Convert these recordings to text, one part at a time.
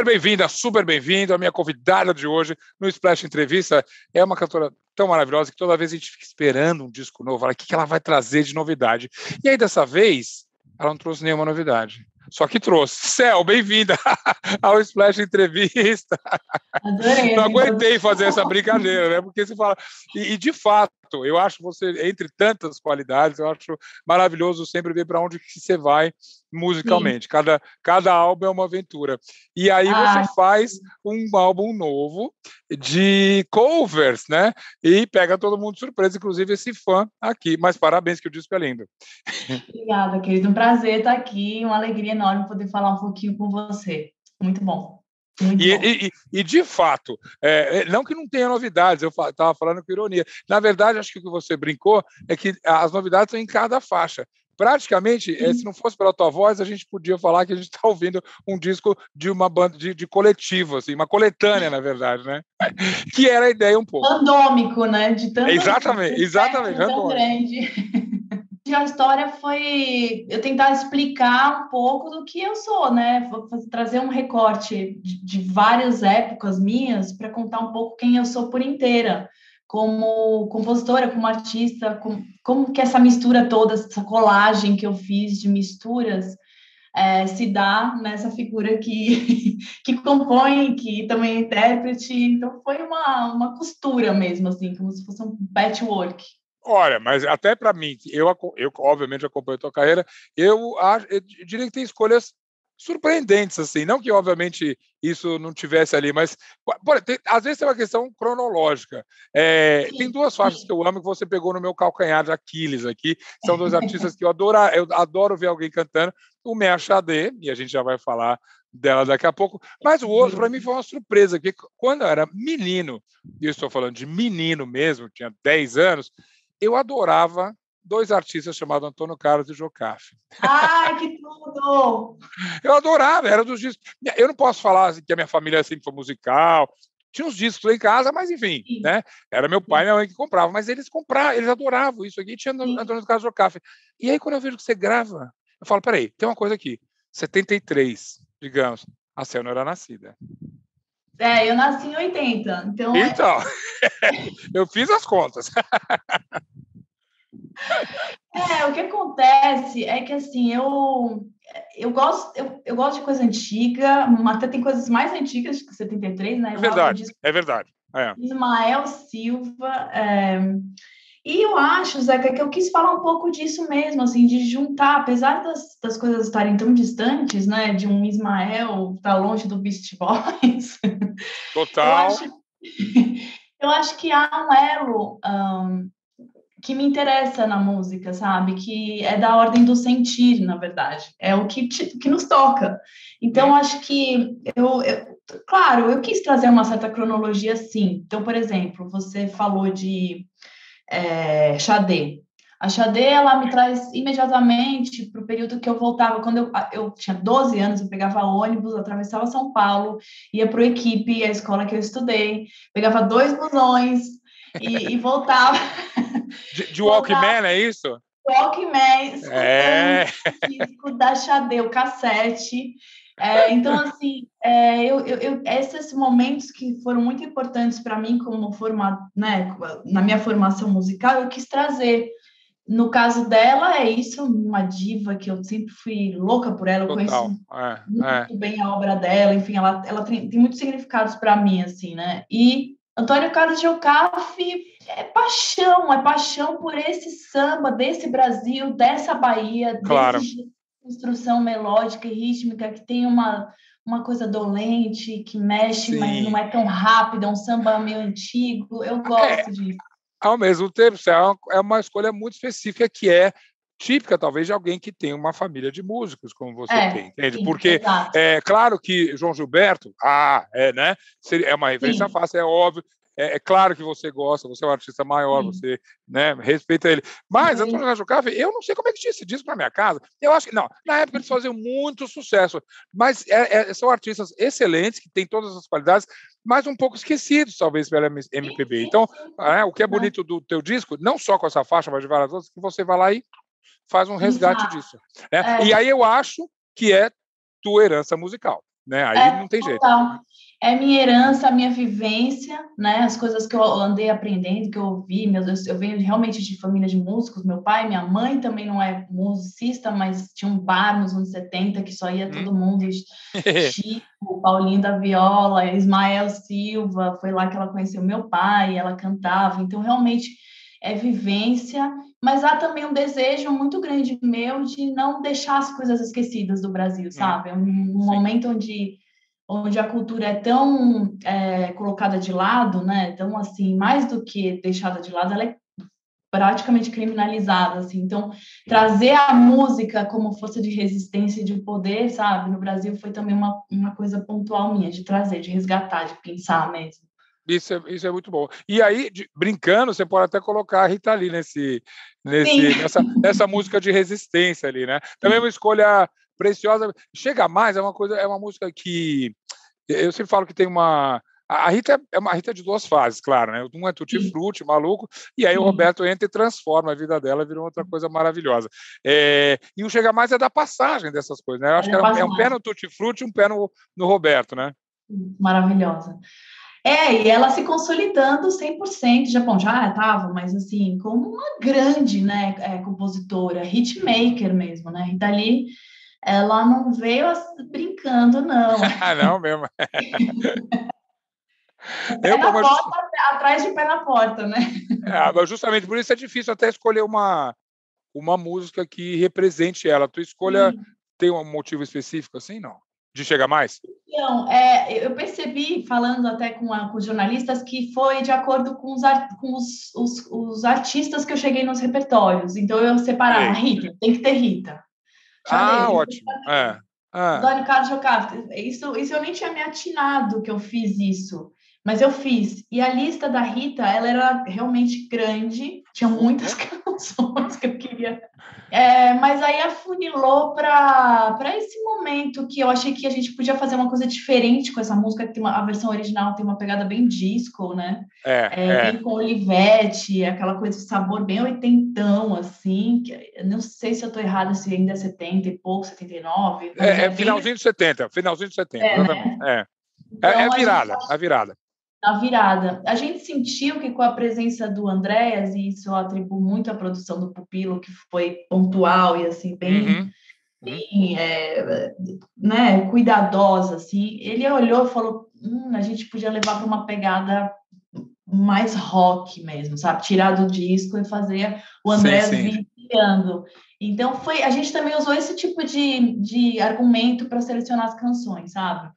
Super bem-vinda, super bem-vindo. A minha convidada de hoje no Splash Entrevista é uma cantora tão maravilhosa que toda vez a gente fica esperando um disco novo. Olha, o que ela vai trazer de novidade? E aí, dessa vez, ela não trouxe nenhuma novidade. Só que trouxe. Céu, bem-vinda ao Splash Entrevista. Adorei. Não aguentei fazer essa brincadeira, né? Porque você fala. E, e, de fato, eu acho você, entre tantas qualidades, eu acho maravilhoso sempre ver para onde que você vai musicalmente. Cada, cada álbum é uma aventura. E aí ah, você faz um álbum novo de covers, né? E pega todo mundo de surpresa, inclusive esse fã aqui. Mas parabéns que o disco é lindo. Obrigada, querido. Um prazer estar aqui, uma alegria enorme poder falar um pouquinho com você. Muito bom. E, e, e, de fato, é, é, não que não tenha novidades, eu estava falando com ironia. Na verdade, acho que o que você brincou é que as novidades estão em cada faixa praticamente, uhum. se não fosse pela tua voz, a gente podia falar que a gente está ouvindo um disco de uma banda de, de, coletivo, assim, uma coletânea, na verdade, né? Que era a ideia um pouco. Randômico, né? De tanto exatamente, exatamente. Tão grande. A história foi eu tentar explicar um pouco do que eu sou, né? Vou trazer um recorte de, de várias épocas minhas para contar um pouco quem eu sou por inteira como compositora, como artista, como, como que essa mistura toda, essa colagem que eu fiz de misturas é, se dá nessa figura que, que compõe, que também é intérprete. Então foi uma, uma costura mesmo, assim, como se fosse um patchwork. Olha, mas até para mim, eu, eu obviamente acompanho a tua carreira, eu, eu diria que tem escolhas surpreendentes, assim. Não que, obviamente, isso não tivesse ali, mas por, tem, às vezes tem uma questão cronológica. É, tem duas faixas que eu amo que você pegou no meu calcanhar de Aquiles aqui. São dois artistas que eu adoro, eu adoro ver alguém cantando. O Mea Xadê, e a gente já vai falar dela daqui a pouco. Mas o outro, para mim, foi uma surpresa, porque quando eu era menino, e eu estou falando de menino mesmo, tinha 10 anos, eu adorava dois artistas chamados Antônio Carlos e Jocafe. Ai, que tudo! Eu adorava, era dos discos. Eu não posso falar assim, que a minha família sempre foi musical, tinha uns discos lá em casa, mas enfim, Sim. né? Era meu pai e minha mãe que compravam, mas eles compravam, eles adoravam isso aqui, tinha Sim. Antônio Carlos Jocafe. E aí, quando eu vejo que você grava, eu falo, peraí, tem uma coisa aqui, 73, digamos, a Céu não era nascida. É, eu nasci em 80, então... É então, eu fiz as contas. É, o que acontece é que assim, eu eu gosto, eu, eu gosto de coisa antiga, até tem coisas mais antigas que 73, né? É verdade, é verdade. É. Ismael Silva. É... E eu acho, Zeca, que eu quis falar um pouco disso mesmo, assim, de juntar, apesar das, das coisas estarem tão distantes, né? De um Ismael estar tá longe do Beast Boys. Total. eu, acho, eu acho que há um elo um, que me interessa na música, sabe? Que é da ordem do sentir, na verdade. É o que, te, que nos toca. Então, acho que eu, eu, Claro, eu quis trazer uma certa cronologia, sim. Então, por exemplo, você falou de é, Xadê. A Xadê, ela me traz imediatamente para o período que eu voltava. Quando eu, eu tinha 12 anos, eu pegava ônibus, atravessava São Paulo, ia para o Equipe, a escola que eu estudei, pegava dois busões e, e voltava... De, de Walkman, é isso? Walkman, é. disco da Xadê, o cassete. É, então, assim, é, eu, eu, esses momentos que foram muito importantes para mim, como forma, né, na minha formação musical, eu quis trazer. No caso dela, é isso, uma diva que eu sempre fui louca por ela, eu Total. conheço é, muito é. bem a obra dela, enfim, ela, ela tem, tem muitos significados para mim, assim, né? E Antônio Carlos Geocafe é paixão, é paixão por esse samba desse Brasil, dessa Bahia, claro. dessa construção melódica e rítmica que tem uma, uma coisa dolente, que mexe, Sim. mas não é tão rápida, é um samba meio antigo. Eu gosto é, disso. Ao mesmo tempo, é, é uma escolha muito específica que é típica, talvez, de alguém que tem uma família de músicos, como você é, tem, entende? Sim, Porque é claro que João Gilberto, ah, é, né? É uma referência sim. fácil, é óbvio. É, é, claro que você gosta, você é um artista maior, você né, respeita ele. Mas sim. Antônio Rajucave, eu não sei como é que tinha esse disco para minha casa. Eu acho que não. Na época eles faziam muito sucesso, mas é, é, são artistas excelentes que têm todas as qualidades, mas um pouco esquecidos talvez pela MPB. Então, é, o que é bonito do teu disco, não só com essa faixa, mas de várias outras, que você vai lá e faz um resgate Exato. disso. Né? É. E aí eu acho que é tua herança musical. né? Aí é, não tem jeito. Total é minha herança, a minha vivência, né? As coisas que eu andei aprendendo, que eu ouvi, meu Deus, eu venho realmente de família de músicos. Meu pai, minha mãe também não é musicista, mas tinha um bar nos anos 70 que só ia hum. todo mundo. Chico, Paulinho da Viola, Ismael Silva, foi lá que ela conheceu meu pai, ela cantava. Então, realmente é vivência, mas há também um desejo muito grande meu de não deixar as coisas esquecidas do Brasil, hum. sabe? É um, um momento onde onde a cultura é tão é, colocada de lado, né? Então, assim, mais do que deixada de lado, ela é praticamente criminalizada, assim. Então, trazer a música como força de resistência e de poder, sabe? No Brasil foi também uma, uma coisa pontual minha, de trazer, de resgatar, de pensar mesmo. Isso é, isso é muito bom. E aí, de, brincando, você pode até colocar a Rita ali nesse, nesse, nessa, nessa música de resistência ali, né? Também é uma escolha preciosa. Chega mais, é uma coisa, é uma música que eu sempre falo que tem uma a Rita é uma Rita de duas fases, claro, né? Um é tutti frutti, maluco, e aí o Roberto entra e transforma a vida dela, vira outra coisa maravilhosa. É, e o Chega Mais é da passagem dessas coisas, né? Eu acho é que é um pé no tutti frutti, um pé no, no Roberto, né? Maravilhosa. É, e ela se consolidando 100%, Japão já estava, mas assim, como uma grande, né, é, compositora, hitmaker mesmo, né? E dali ela não veio brincando, não. Ah, não mesmo. eu, na porta, just... atrás de pé na porta, né? É, mas justamente por isso é difícil até escolher uma, uma música que represente ela. Tu escolha Sim. tem um motivo específico assim, não? De chegar mais? Não, é, eu percebi, falando até com, a, com os jornalistas, que foi de acordo com, os, com os, os, os artistas que eu cheguei nos repertórios. Então eu separava, Rita, tem que ter Rita. Ah, ótimo. É. Ah. Antônio Carlos. Isso, isso eu nem tinha me atinado que eu fiz isso, mas eu fiz. E a lista da Rita, ela era realmente grande, tinha muitas canções que eu queria. É, mas aí afunilou para esse momento que eu achei que a gente podia fazer uma coisa diferente com essa música, que tem uma, a versão original tem uma pegada bem disco, né? É, é, é. Bem com Olivete, aquela coisa de sabor bem oitentão, assim. Que, não sei se eu estou errada, se ainda é 70 e pouco, 79. É, é, é finalzinho de 70, finalzinho de 70, é, exatamente. Né? É. Então, é, a virada, a, a virada na virada. A gente sentiu que com a presença do Andréas, e isso eu atribuo muito à produção do Pupilo, que foi pontual e assim, bem, uhum. bem é, né, cuidadosa, assim, ele olhou e falou, hum, a gente podia levar para uma pegada mais rock mesmo, sabe? Tirar do disco e fazer o Andréas vir criando. Então foi, a gente também usou esse tipo de, de argumento para selecionar as canções, sabe?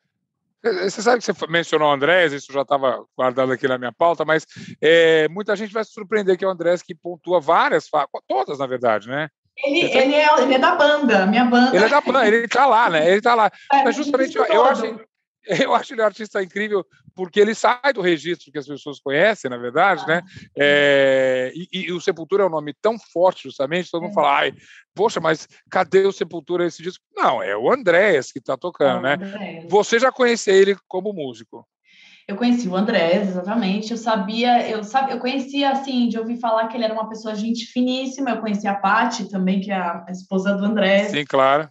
Você sabe que você mencionou o Andrés, isso já estava guardado aqui na minha pauta, mas é, muita gente vai se surpreender que é o Andrés que pontua várias, todas, na verdade, né? Ele, ele, é, ele é da banda, minha banda. Ele é da banda, ele está lá, né? Ele está lá. É, mas justamente eu, eu achei, eu acho ele um artista incrível porque ele sai do registro que as pessoas conhecem, na verdade, né? É, e, e, o Sepultura é um nome tão forte, justamente, todo mundo é. fala, ai, poxa, mas cadê o Sepultura esse disco? Não, é o Andréas que está tocando, é né? Você já conhecia ele como músico? Eu conheci o Andrés, exatamente. Eu sabia, eu sabia, eu conhecia assim, de ouvir falar que ele era uma pessoa gente finíssima. Eu conhecia a Paty também, que é a esposa do Andrés. Sim, claro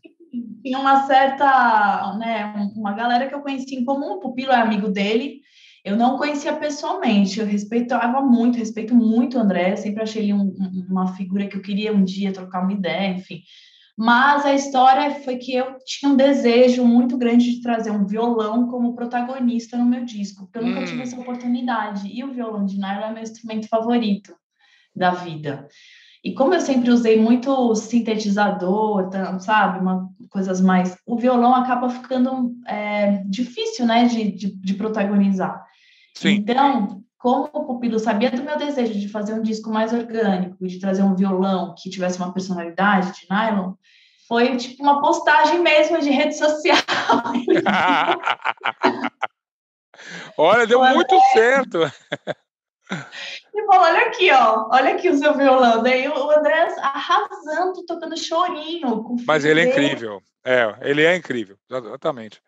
tinha uma certa, né, uma galera que eu conhecia em comum, o Pupilo é amigo dele, eu não conhecia pessoalmente, eu respeitava muito, respeito muito o André, sempre achei ele um, uma figura que eu queria um dia trocar uma ideia, enfim. Mas a história foi que eu tinha um desejo muito grande de trazer um violão como protagonista no meu disco, porque eu nunca hum. tive essa oportunidade. E o violão de nylon é meu instrumento favorito da vida. E como eu sempre usei muito sintetizador, sabe, uma, coisas mais, o violão acaba ficando é, difícil, né, de, de, de protagonizar. Sim. Então, como o Pupilo sabia do meu desejo de fazer um disco mais orgânico, de trazer um violão que tivesse uma personalidade de nylon, foi tipo uma postagem mesmo de rede social. Olha, deu muito certo. E falou, olha aqui, ó, olha aqui o seu violão. Daí o André arrasando, tocando chorinho. Mas ele é incrível. É, ele é incrível, exatamente.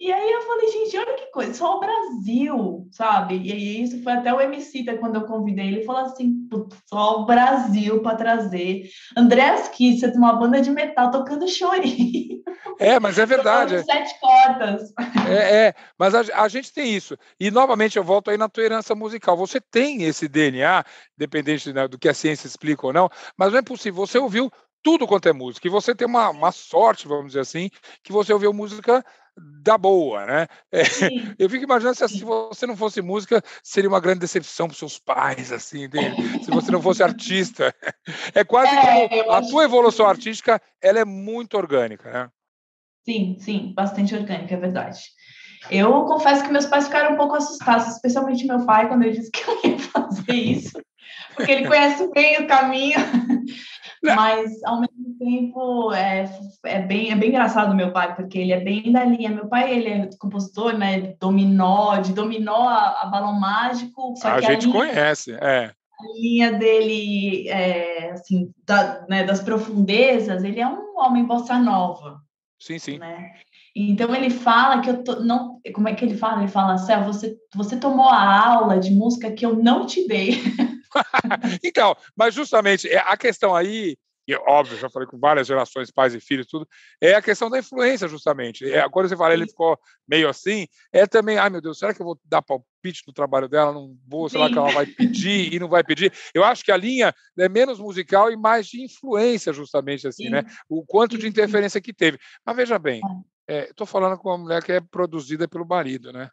E aí eu falei, gente, olha que coisa, só o Brasil, sabe? E aí isso foi até o MC quando eu convidei ele, falou assim, só o Brasil para trazer Andréas Kisser, uma banda de metal tocando chorinho. É, mas é verdade. Sete cordas. É, é mas a, a, gente tem isso. E novamente eu volto aí na tua herança musical. Você tem esse DNA, dependente do que a ciência explica ou não, mas não é possível. Você ouviu tudo quanto é música. E você tem uma, uma sorte, vamos dizer assim, que você ouviu música da boa, né? É, eu fico imaginando se, se, você não fosse música, seria uma grande decepção para seus pais, assim, se você não fosse artista. É quase é, como a tua evolução que... artística, ela é muito orgânica, né? Sim, sim, bastante orgânica, é verdade. Eu confesso que meus pais ficaram um pouco assustados, especialmente meu pai, quando ele disse que eu ia fazer isso, porque ele conhece bem o caminho. Mas, ao mesmo tempo, é, é, bem, é bem engraçado meu pai, porque ele é bem da linha. Meu pai, ele é compositor, né? Dominó, de dominó a, a balão mágico. a gente a linha, conhece, é. A linha dele, é, assim, da, né, das profundezas, ele é um homem bossa nova. Sim, sim. Né? Então ele fala que eu tô, não, como é que ele fala? Ele fala, Céu, você você tomou a aula de música que eu não te dei. então, mas justamente é, a questão aí, e óbvio, já falei com várias gerações, pais e filhos, tudo, é a questão da influência, justamente. É, quando você fala, ele ficou meio assim, é também, ai meu Deus, será que eu vou dar palpite no trabalho dela? Não vou, sei lá que ela vai pedir e não vai pedir. Eu acho que a linha é menos musical e mais de influência, justamente assim, né? Sim. né? O quanto de interferência que teve. Mas veja bem, estou é, falando com uma mulher que é produzida pelo marido, né?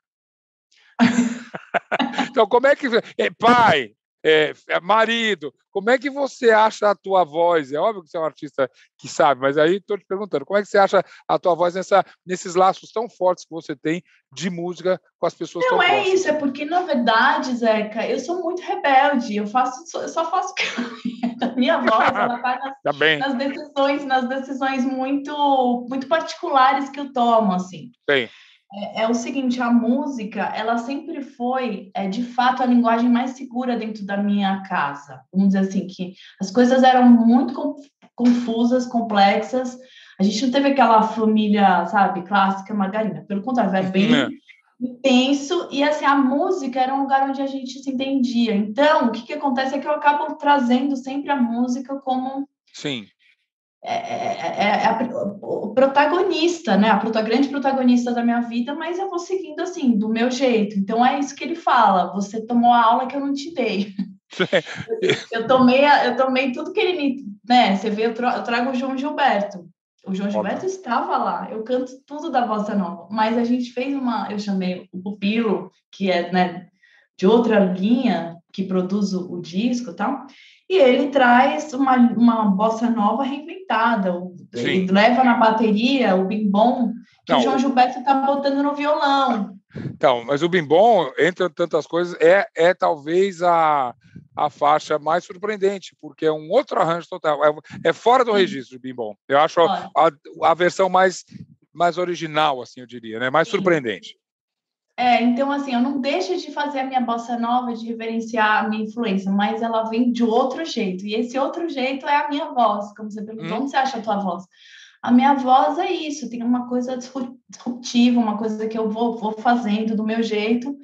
então, como é que. É, pai, é, é, marido, como é que você acha a tua voz? É óbvio que você é um artista que sabe, mas aí estou te perguntando, como é que você acha a tua voz nessa, nesses laços tão fortes que você tem de música com as pessoas Não é próximas? isso, é porque, na verdade, Zeca, eu sou muito rebelde, eu faço, eu só faço a minha voz, ela está nas, tá nas, decisões, nas decisões muito, muito particulares que eu tomo, assim. Sim. É, é, o seguinte, a música, ela sempre foi, é, de fato, a linguagem mais segura dentro da minha casa. Vamos dizer assim, que as coisas eram muito confusas, complexas. A gente não teve aquela família, sabe, clássica margarina. Pelo contrário, era bem é. intenso. E, assim, a música era um lugar onde a gente se entendia. Então, o que, que acontece é que eu acabo trazendo sempre a música como... Sim é, é, é, é a, o protagonista, né? A prota, grande protagonista da minha vida, mas eu vou seguindo assim, do meu jeito. Então é isso que ele fala: você tomou a aula que eu não te dei. eu, eu, tomei, eu tomei tudo que ele me. Né? Você vê, eu, eu trago o João Gilberto. O João Gilberto estava lá, eu canto tudo da Bossa Nova, mas a gente fez uma. Eu chamei o Pupilo, que é né, de outra linha, que produz o, o disco e tal e ele traz uma, uma bossa nova reinventada. Ele leva na bateria o bimbom que Não, o João Gilberto está botando no violão. Então, mas o bimbom, entre tantas coisas, é, é talvez a, a faixa mais surpreendente, porque é um outro arranjo total. É, é fora do registro do bimbom. Eu acho a, a, a, versão mais, mais original, assim, eu diria, né? mais Sim. surpreendente. É, então, assim, eu não deixo de fazer a minha bossa nova, de reverenciar a minha influência, mas ela vem de outro jeito. E esse outro jeito é a minha voz. Como você perguntou, hum. onde você acha a tua voz? A minha voz é isso, tem uma coisa disruptiva, uma coisa que eu vou, vou fazendo do meu jeito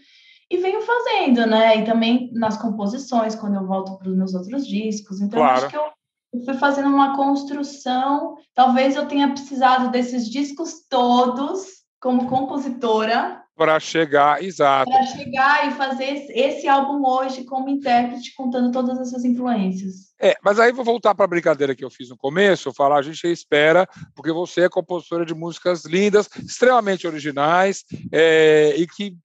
e venho fazendo, né? E também nas composições, quando eu volto para os meus outros discos. Então, claro. acho que eu, eu fui fazendo uma construção. Talvez eu tenha precisado desses discos todos como compositora para chegar, exato. Para chegar e fazer esse álbum hoje como intérprete, contando todas essas influências. É, mas aí vou voltar para a brincadeira que eu fiz no começo, falar, a gente espera, porque você é compositora de músicas lindas, extremamente originais, é, e que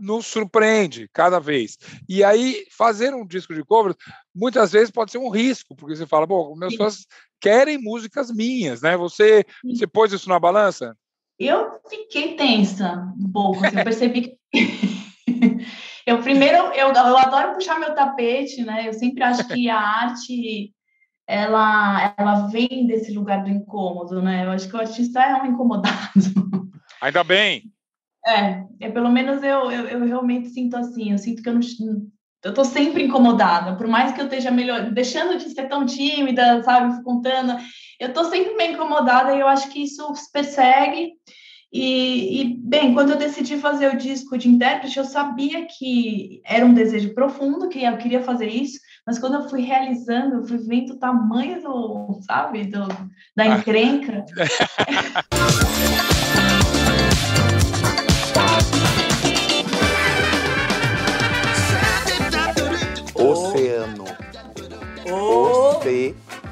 nos surpreende cada vez. E aí, fazer um disco de cover, muitas vezes pode ser um risco, porque você fala, bom, meus fãs querem músicas minhas, né? Você, você pôs isso na balança? Eu fiquei tensa um pouco, assim, eu percebi que. eu primeiro, eu, eu adoro puxar meu tapete, né? Eu sempre acho que a arte ela, ela vem desse lugar do incômodo, né? Eu acho que o artista é um incomodado. Ainda bem. É, é pelo menos eu, eu, eu realmente sinto assim, eu sinto que eu não, eu tô sempre incomodada, por mais que eu esteja melhor, deixando de ser tão tímida, sabe, contando, eu tô sempre meio incomodada e eu acho que isso persegue E, e, bem, quando eu decidi fazer o disco de intérprete, eu sabia que era um desejo profundo, que eu queria fazer isso, mas quando eu fui realizando, eu fui vendo o tamanho do, sabe, do, da ah. encrenca.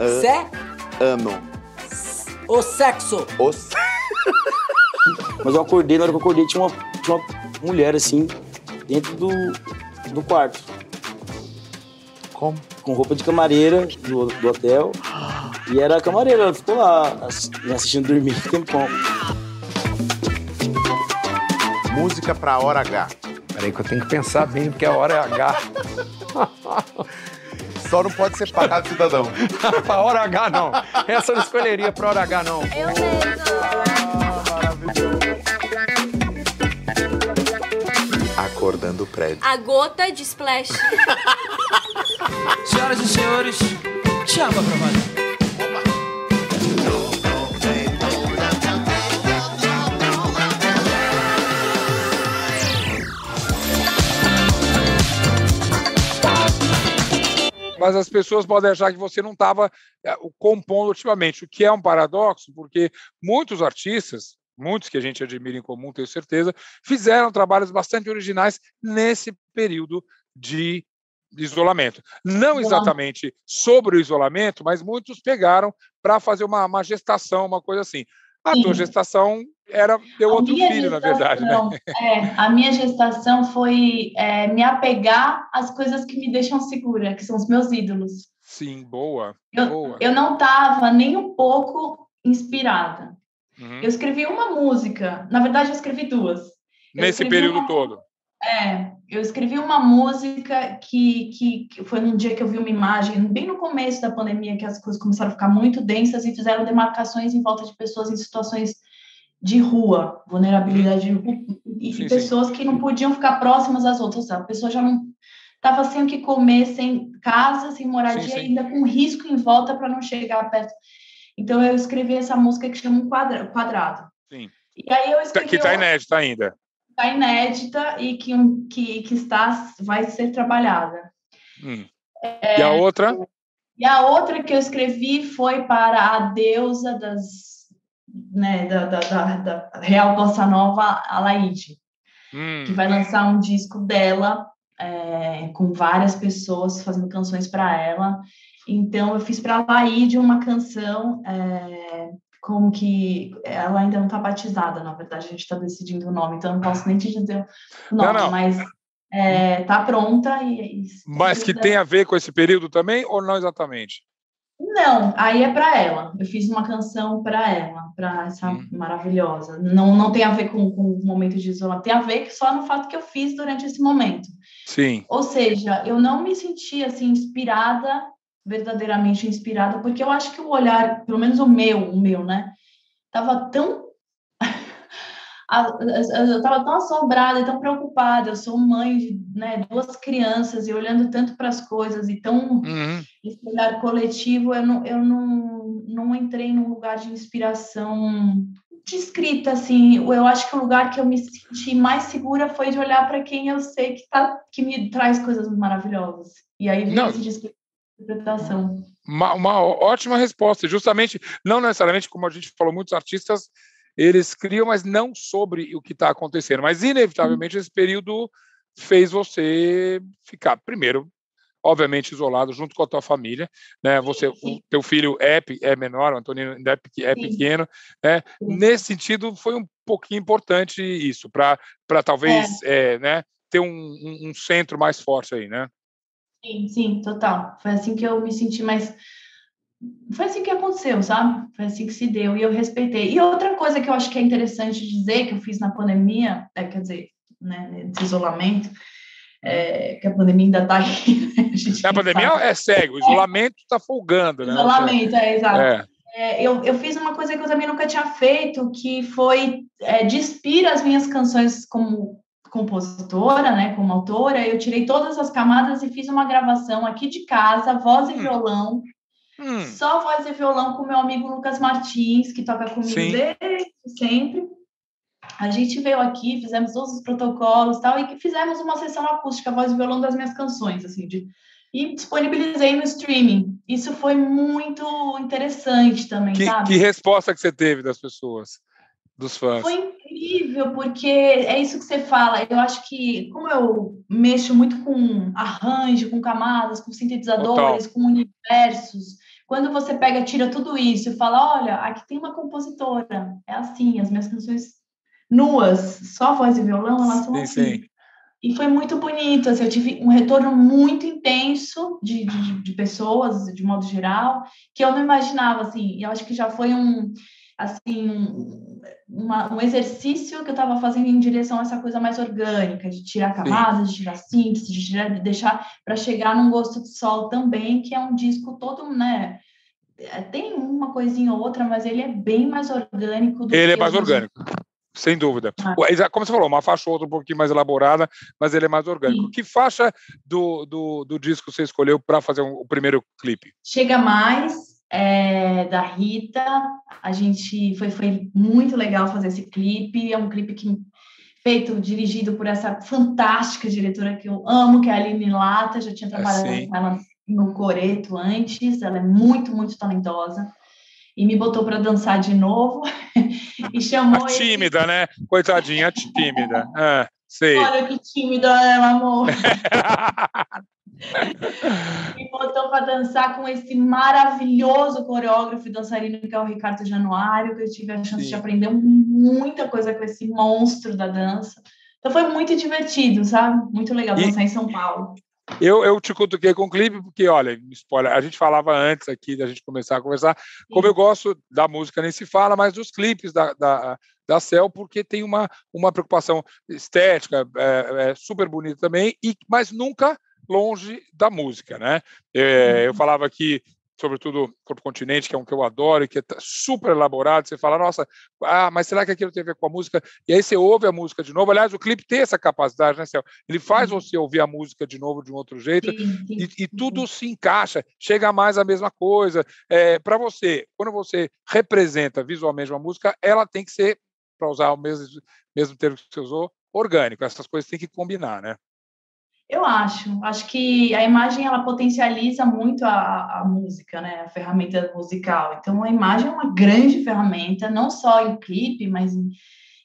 Oceano. O sexo. O Mas eu acordei, na hora que eu acordei, tinha uma, tinha uma mulher assim, dentro do, do quarto. Como? Com roupa de camareira do, do hotel. E era a camareira, ela ficou lá me assistindo dormir um tempão. Música pra hora H. Peraí que eu tenho que pensar bem, porque a hora é H. Só não pode ser pagado cidadão. pra hora H, não. Essa eu não escolheria pra hora H, não. Eu mesmo. Acordando o prédio. A gota de splash. Senhoras e senhores, chama pra valer. Mas as pessoas podem achar que você não estava eh, compondo ultimamente, o que é um paradoxo, porque muitos artistas, muitos que a gente admira em comum, tenho certeza, fizeram trabalhos bastante originais nesse período de isolamento. Não exatamente sobre o isolamento, mas muitos pegaram para fazer uma, uma, gestação, uma coisa assim. A Sim. tua gestação era teu outro filho, na verdade, né? É, a minha gestação foi é, me apegar às coisas que me deixam segura, que são os meus ídolos. Sim, boa. Eu, boa. eu não estava nem um pouco inspirada. Uhum. Eu escrevi uma música, na verdade, eu escrevi duas. Nesse período uma... todo. É, eu escrevi uma música que, que, que, foi num dia que eu vi uma imagem, bem no começo da pandemia, que as coisas começaram a ficar muito densas e fizeram demarcações em volta de pessoas em situações de rua, vulnerabilidade de rua, e sim, pessoas sim. que não podiam ficar próximas às outras. A pessoa já não estava sem o que comer, sem casa, sem moradia, sim, ainda com risco em volta para não chegar perto. Então eu escrevi essa música que chama um quadrado. Sim. E aí eu escrevi. Que está inédita ainda está inédita e que, que, que está, vai ser trabalhada. Hum. É, e a outra? E a outra que eu escrevi foi para a deusa das, né, da, da, da, da Real Bossa Nova, Alaide, hum. que vai lançar um disco dela é, com várias pessoas fazendo canções para ela. Então, eu fiz para a Alaide uma canção é, como que ela ainda não está batizada, na verdade, a gente está decidindo o nome, então não posso nem te dizer o nome, não, não. mas está é, tá pronta e. Mas que tem a ver com esse período também, ou não exatamente? Não, aí é para ela. Eu fiz uma canção para ela, para essa hum. maravilhosa. Não, não tem a ver com, com o momento de isolamento, tem a ver só no fato que eu fiz durante esse momento. Sim. Ou seja, eu não me senti assim inspirada verdadeiramente inspirada, porque eu acho que o olhar, pelo menos o meu, o meu, né, tava tão eu estava tão assombrada e tão preocupada. Eu sou mãe de né, duas crianças e olhando tanto para as coisas e tão uhum. esse olhar coletivo, eu não, eu não, não entrei num lugar de inspiração de escrita, assim. Eu acho que o lugar que eu me senti mais segura foi de olhar para quem eu sei que, tá, que me traz coisas maravilhosas. E aí, vi esse disco interpretação. Uma, uma, ótima resposta. Justamente, não necessariamente, como a gente falou, muitos artistas eles criam, mas não sobre o que está acontecendo. Mas, inevitavelmente, esse período fez você ficar, primeiro, obviamente, isolado junto com a tua família. Né? Você, o teu filho é, é menor, o Antonino ainda é, é pequeno. Né? Nesse sentido, foi um pouquinho importante isso, para talvez é. É, né, ter um, um, um centro mais forte aí, né? Sim, sim, total. Foi assim que eu me senti mais. Foi assim que aconteceu, sabe? Foi assim que se deu e eu respeitei. E outra coisa que eu acho que é interessante dizer, que eu fiz na pandemia, é, quer dizer, né, nesse isolamento, é, que a pandemia ainda está aí. Né? A, a pandemia sabe. é cego, o isolamento está folgando, né? Isolamento, é, exato. É. É, eu, eu fiz uma coisa que eu também nunca tinha feito, que foi é, despir as minhas canções como compositora, né, como autora, eu tirei todas as camadas e fiz uma gravação aqui de casa, voz e hum. violão, hum. só voz e violão com meu amigo Lucas Martins, que toca comigo Sim. desde sempre. a gente veio aqui, fizemos todos os protocolos tal, e fizemos uma sessão acústica, voz e violão das minhas canções, assim, de, e disponibilizei no streaming. Isso foi muito interessante também, que, sabe? Que resposta que você teve das pessoas, dos fãs? Foi incrível, porque é isso que você fala. Eu acho que, como eu mexo muito com arranjo, com camadas, com sintetizadores, Total. com universos, quando você pega, tira tudo isso e fala, olha, aqui tem uma compositora, é assim, as minhas canções nuas, só voz e violão, elas são sim, assim. Sim. E foi muito bonito, assim, eu tive um retorno muito intenso de, de, de, pessoas, de modo geral, que eu não imaginava, assim, e eu acho que já foi um, assim, uma, um exercício que eu estava fazendo em direção a essa coisa mais orgânica, de tirar camadas, Sim. de tirar síntese, de, tirar, de deixar para chegar num gosto de sol também, que é um disco todo, né? É, tem uma coisinha ou outra, mas ele é bem mais orgânico. Do ele é mais orgânico. Sem dúvida. Ah. Como você falou, uma faixa ou outra um pouquinho mais elaborada, mas ele é mais orgânico. Sim. Que faixa do, do, do disco você escolheu para fazer um, o primeiro clipe? Chega Mais, é, da Rita. A gente foi, foi muito legal fazer esse clipe. É um clipe que feito, dirigido por essa fantástica diretora que eu amo, que é a Aline Lata. Já tinha é, trabalhado com ela no Coreto antes. Ela é muito, muito talentosa. E me botou para dançar de novo e chamou. A tímida, esse... né? Coitadinha, tímida. É, sei. Olha que tímida ela, amor. Me botou para dançar com esse maravilhoso coreógrafo e dançarino que é o Ricardo Januário, que eu tive a chance Sim. de aprender muita coisa com esse monstro da dança. Então foi muito divertido, sabe? Muito legal dançar e... em São Paulo. Eu, eu te cutuquei com o clipe, porque, olha, spoiler, a gente falava antes aqui da gente começar a conversar, como eu gosto da música, nem se fala, mas dos clipes da, da, da Cell, porque tem uma, uma preocupação estética, é, é super bonita também, e, mas nunca longe da música, né? É, eu uhum. falava aqui, sobretudo Corpo Continente, que é um que eu adoro e que é super elaborado, você fala, nossa, ah, mas será que aquilo tem a ver com a música? E aí você ouve a música de novo, aliás, o clipe tem essa capacidade, né, Céu? Ele faz uhum. você ouvir a música de novo de um outro jeito e, e, tudo se encaixa, chega mais a mesma coisa. É, Para você, quando você representa visualmente uma música, ela tem que ser, para usar o mesmo, mesmo termo que você usou, orgânico, essas coisas têm que combinar, né? Eu acho. Acho que a imagem ela potencializa muito a, a música, né? A ferramenta musical. Então, a imagem é uma grande ferramenta, não só em clipe, mas em,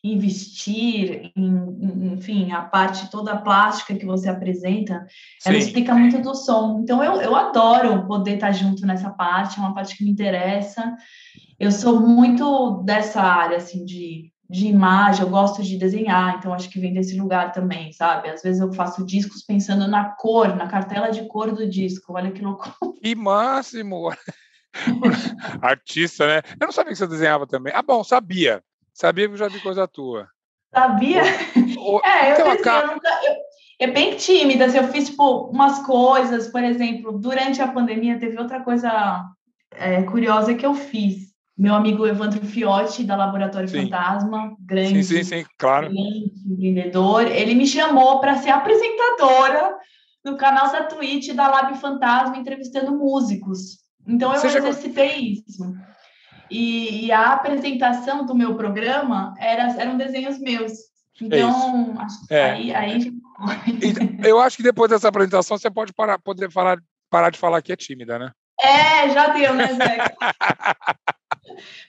em vestir, em, enfim, a parte toda a plástica que você apresenta, Sim. ela explica muito do som. Então, eu, eu adoro poder estar junto nessa parte, é uma parte que me interessa. Eu sou muito dessa área, assim, de de imagem, eu gosto de desenhar, então acho que vem desse lugar também, sabe? Às vezes eu faço discos pensando na cor, na cartela de cor do disco, olha que louco. Que máximo! Artista, né? Eu não sabia que você desenhava também. Ah, bom, sabia. Sabia que eu já vi coisa tua. Sabia? O, é, eu, pensei, eu nunca... Eu, é bem tímida, assim, eu fiz, tipo, umas coisas, por exemplo, durante a pandemia teve outra coisa é, curiosa que eu fiz meu amigo Evandro Fiotti, da Laboratório sim. Fantasma, grande, sim, sim, claro. empreendedor, ele me chamou para ser apresentadora no canal da Twitch da Lab Fantasma, entrevistando músicos. Então, eu Você exercitei chegou... isso. E, e, a apresentação do meu programa era, eram desenhos meus. Então, é é. aí, aí... Eu acho que depois dessa apresentação você pode parar, poder falar, parar de falar que é tímida, né? É, já deu, né, Zé?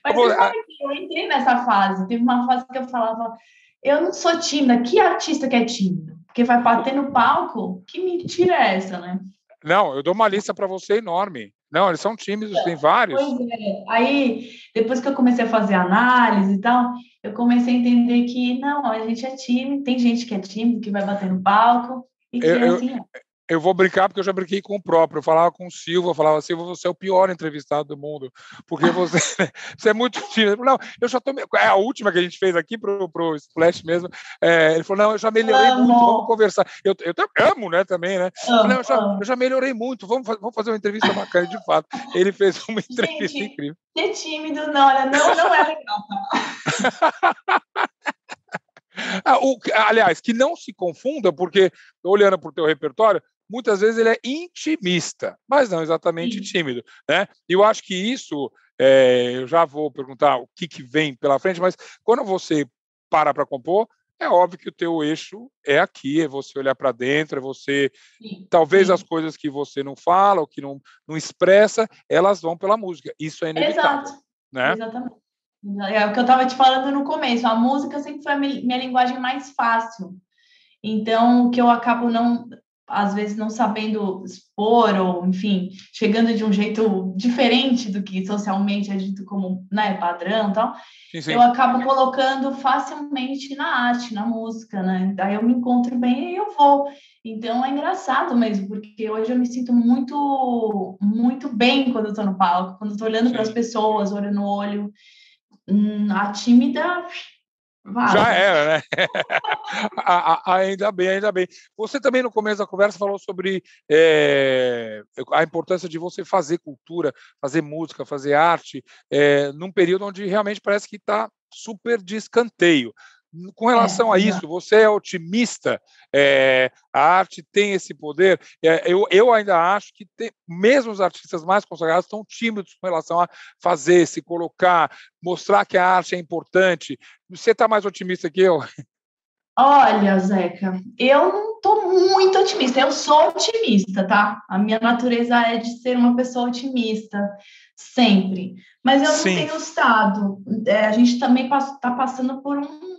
Mas eu entrei nessa fase. Teve uma fase que eu falava, eu não sou tímida. Que artista que é tímido? Porque vai bater no palco? Que mentira é essa, né? Não, eu dou uma lista para você enorme. Não, eles são tímidos, tem vários. Pois é. Aí, depois que eu comecei a fazer análise e tal, eu comecei a entender que não, a gente é tímido, tem gente que é tímido, que vai bater no palco, e que eu, é assim. Eu, eu vou brincar porque eu já brinquei com o próprio. Eu falava com o Silva, eu falava, Silva, você é o pior entrevistado do mundo, porque você, você é muito tímido. Não, eu já tô. É a última que a gente fez aqui pro, pro Splash mesmo. É, ele falou, não, eu já melhorei amo. muito, vamos conversar. Eu, eu, eu amo, né, também, né? Amo, não, eu, já, eu, já, melhorei muito, vamos, vamos fazer uma entrevista bacana, de fato. Ele fez uma entrevista gente, incrível. Ser tímido, não, olha, não, não é legal. Ah, o, aliás, que não se confunda, porque olhando para o teu repertório, muitas vezes ele é intimista, mas não exatamente Sim. tímido. Né? E eu acho que isso, é, eu já vou perguntar o que, que vem pela frente, mas quando você para para compor, é óbvio que o teu eixo é aqui, é você olhar para dentro, é você Sim, talvez sim. as coisas que você não fala ou que não, não expressa, elas vão pela música. Isso é inevitável, Exato. né? Exatamente. É o que eu estava te falando no começo. A música sempre foi a mi- minha linguagem mais fácil. Então, o que eu acabo não, às vezes, não sabendo expor, ou, enfim, chegando de um jeito diferente do que socialmente é dito como né, padrão e tal, Sim, sim. eu acabo colocando facilmente na arte, na música, né? Daí eu me encontro bem e eu vou. Então é engraçado mesmo, porque hoje eu me sinto muito, muito bem quando eu tô no palco, quando eu tô olhando para as pessoas, olho no olho. Hum, a tímida vaza. Já era, né? Ainda bem, ainda bem. Você também, no começo da conversa, falou sobre eh, a importância de você fazer cultura, fazer música, fazer arte, eh, num período onde realmente parece que está super de escanteio. Com relação a exato. isso, você é otimista? Eh, a arte tem esse poder? Eh, eu, eu ainda acho que tem- mesmo os artistas mais consagrados estão tímidos com relação a fazer, se colocar, mostrar que a arte é importante. Você está mais otimista que eu? Olha, Zeca, eu não tô muito otimista. Eu sou otimista, tá? A minha natureza é de ser uma pessoa otimista, sempre. Mas eu Sim. não tenho estado. É, a gente também está passando por um,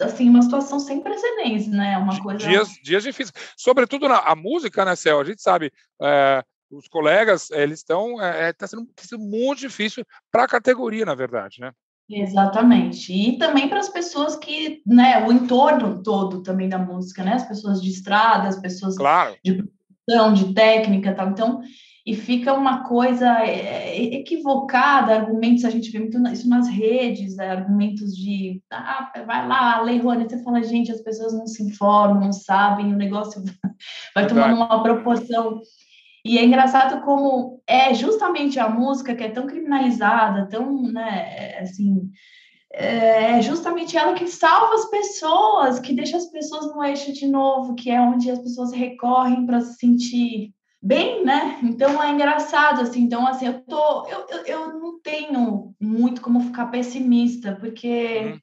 assim, uma situação sem precedentes, né? Uma coisa. Dias, dias difíceis. Sobretudo na a música, né, Céu? A gente sabe, eh, os colegas, eh, eles estão. Está sendo, tá sendo muito difícil para a categoria, na verdade, né? Exatamente. E também para as pessoas que, né, o entorno todo também da música, né? As pessoas de estrada, as pessoas Claro. de produção, de técnica, tal. Então, e fica uma coisa é, equivocada, argumentos, a gente vê muito isso nas redes, né, argumentos de, ah, vai lá, Lei Rouanet, você fala, gente, as pessoas não se informam, não sabem, o negócio vai tomando uma proporção. E é engraçado como é justamente a música que é tão criminalizada, tão, né, assim, é justamente ela que salva as pessoas, que deixa as pessoas no eixo de novo, que é onde as pessoas recorrem para se sentir bem, né? Então é engraçado, assim. Então, assim, eu tô. Eu, eu, eu não tenho muito como ficar pessimista, porque Uhum.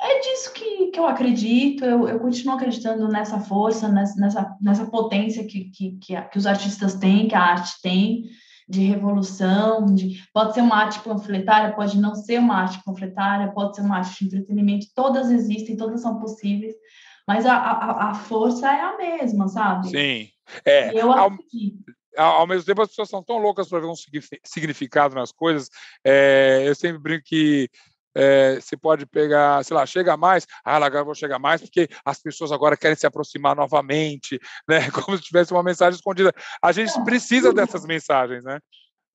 é disso que, que eu acredito. Eu, eu continuo acreditando nessa força, nessa, nessa, nessa potência que, que, que, a- que os artistas têm, que a arte tem. De revolução, de, pode ser uma arte panfletária, pode não ser uma arte panfletária, pode ser uma arte de entretenimento, todas existem, todas são possíveis, mas a, a, a força é a mesma, sabe? Sim. É, E eu ao, acredito. ao mesmo tempo, as pessoas são tão loucas para ver um signifi- significado nas coisas. eh, eu sempre brinco que eh, você pode pegar, sei lá, chega mais, ah, agora vou chegar mais, porque as pessoas agora querem se aproximar novamente, né? Como se tivesse uma mensagem escondida. A gente precisa dessas mensagens, né?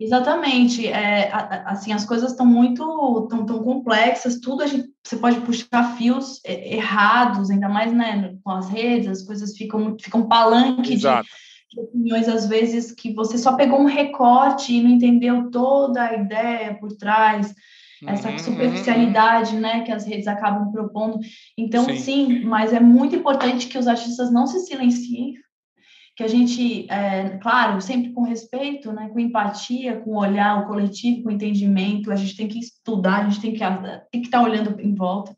Exatamente. É, assim, as coisas estão muito tão, tão complexas, tudo a gente, você pode puxar fios errados, ainda mais né, com as redes, as coisas ficam, muito- ficam palanque de, Exato. de opiniões, às vezes, que você só pegou um recorte e não entendeu toda a ideia por trás, essa Uhum, uhum, superficialidade né, que as redes acabam propondo. Então, Sim. sim, mas é muito importante que os artistas não se silenciem, que a gente, é, claro, sempre com respeito, né, com empatia, com olhar o coletivo, com entendimento, a gente tem que estudar, a gente tem que tem que estar olhando em volta,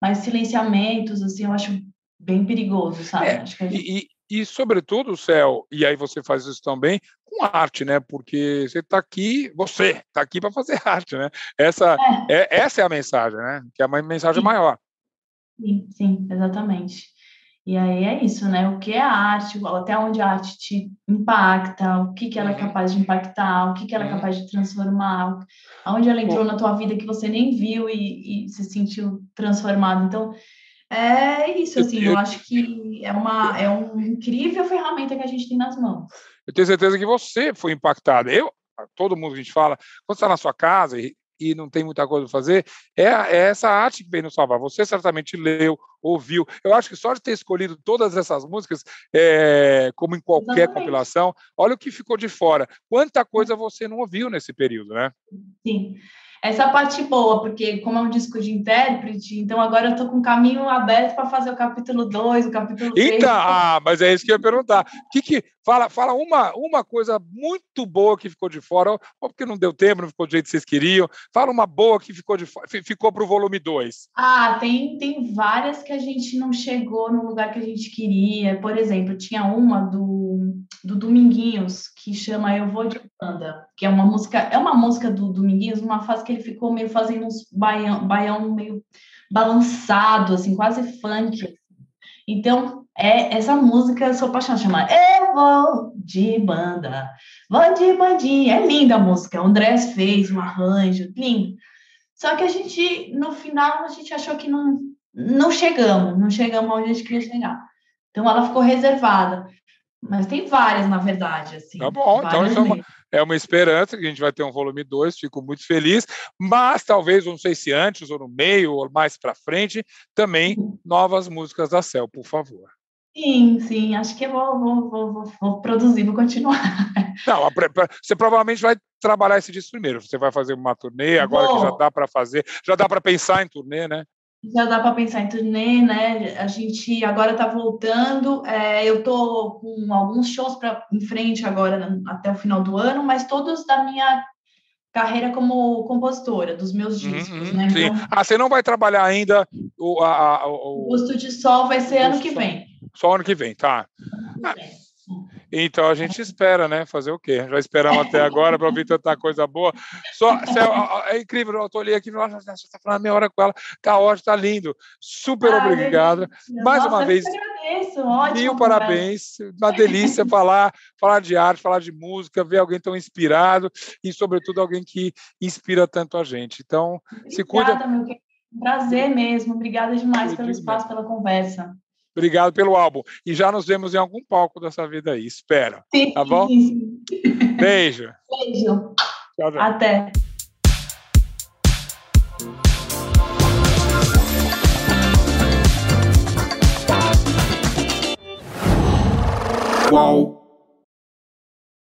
mas silenciamentos, assim, eu acho bem perigoso, sabe? É, a gente... E, e, sobretudo, Céu, e aí você faz isso também com arte, né? Porque você está aqui, você está aqui para fazer arte, né? Essa É. é, essa é a mensagem, né? Que é uma mensagem Sim. maior. Sim, sim, exatamente. E aí é isso, né? O que é a arte, até onde a arte te impacta, o que, que ela é Uhum. capaz de impactar, o que, que ela é Uhum. capaz de transformar, aonde ela entrou na tua vida que você nem viu e, e se sentiu transformado. Então, é isso, assim, eu- eu acho que é uma, é uma incrível ferramenta que a gente tem nas mãos. Eu tenho certeza que você foi impactado. Eu, todo mundo que a gente fala, quando está na sua casa e, e não tem muita coisa para fazer, é, é essa arte que vem nos salvar. Você certamente leu, ouviu. Eu acho que só de ter escolhido todas essas músicas, é, como em qualquer Exatamente. compilação, olha o que ficou de fora. Quanta coisa você não ouviu nesse período, né? Sim. Essa parte boa, porque como é um disco de intérprete, então agora eu tô com o caminho aberto para fazer o capítulo 2, o capítulo 3. Então, ah, mas é isso que eu ia perguntar. Que que, fala fala uma, uma coisa muito boa que ficou de fora, ou porque não deu tempo, não ficou do jeito que vocês queriam. Fala uma boa que ficou de fora, ficou para o volume 2. Ah, tem, tem várias que a gente não chegou no lugar que a gente queria. Por exemplo, tinha uma do, do Dominguinhos, que chama Eu Vou de Banda, que é uma música, é uma música do Dominguinhos, uma fase que ele ficou meio fazendo uns baião, baião meio balançado, assim, quase funk. Então, é essa música, sou apaixonada, chama Eu Vou de Banda, Vou de Bandinha. É linda a música, o Andrés fez um arranjo, lindo. Só que a gente, no final, a gente achou que não, não chegamos, não chegamos onde a gente queria chegar. Então, ela ficou reservada. Mas tem várias, na verdade. Assim, Tá bom, então isso é uma, é uma esperança que a gente vai ter um volume 2, fico muito feliz, mas talvez, não sei se antes ou no meio ou mais para frente, também novas músicas da Cel, por favor. Sim, sim, acho que eu vou, vou, vou, vou, produzir, vou continuar. Não, você provavelmente vai trabalhar esse disco primeiro. Você vai fazer uma turnê, agora que já dá para fazer, já dá para pensar em turnê, né? Já dá para pensar em turnê, né? A gente agora está voltando. é, eu tô com alguns shows para em frente agora até o final do ano, mas todos da minha carreira como compositora, dos meus discos, Uhum, né? sim. Então, Ah, você não vai trabalhar ainda o, a- a- o o, Gosto de Sol vai ser ano que vem. só ano que vem, tá? Vem. Então a gente espera, né? Fazer o quê? Já esperamos até agora para ouvir tanta coisa boa. Só, ó, é incrível, eu tô ali aqui, nossa, você está falando meia hora com ela, tá ótimo, tá lindo. Super obrigada. delícia. Mais Nossa, uma eu vez, agradeço. Ótimo. Mil parabéns, uma delícia falar, falar de arte, falar de música, ver alguém tão inspirado e, sobretudo, alguém que inspira tanto a gente. Então, se cuida. Obrigada, meu querido. Prazer mesmo. Obrigada demais Eu pelo espaço, pela conversa. Obrigado pelo álbum. E já nos vemos em algum palco dessa vida aí, espero. Sim, Tá bom? Beijo. Beijo. Tchau, tchau. Até. Qual?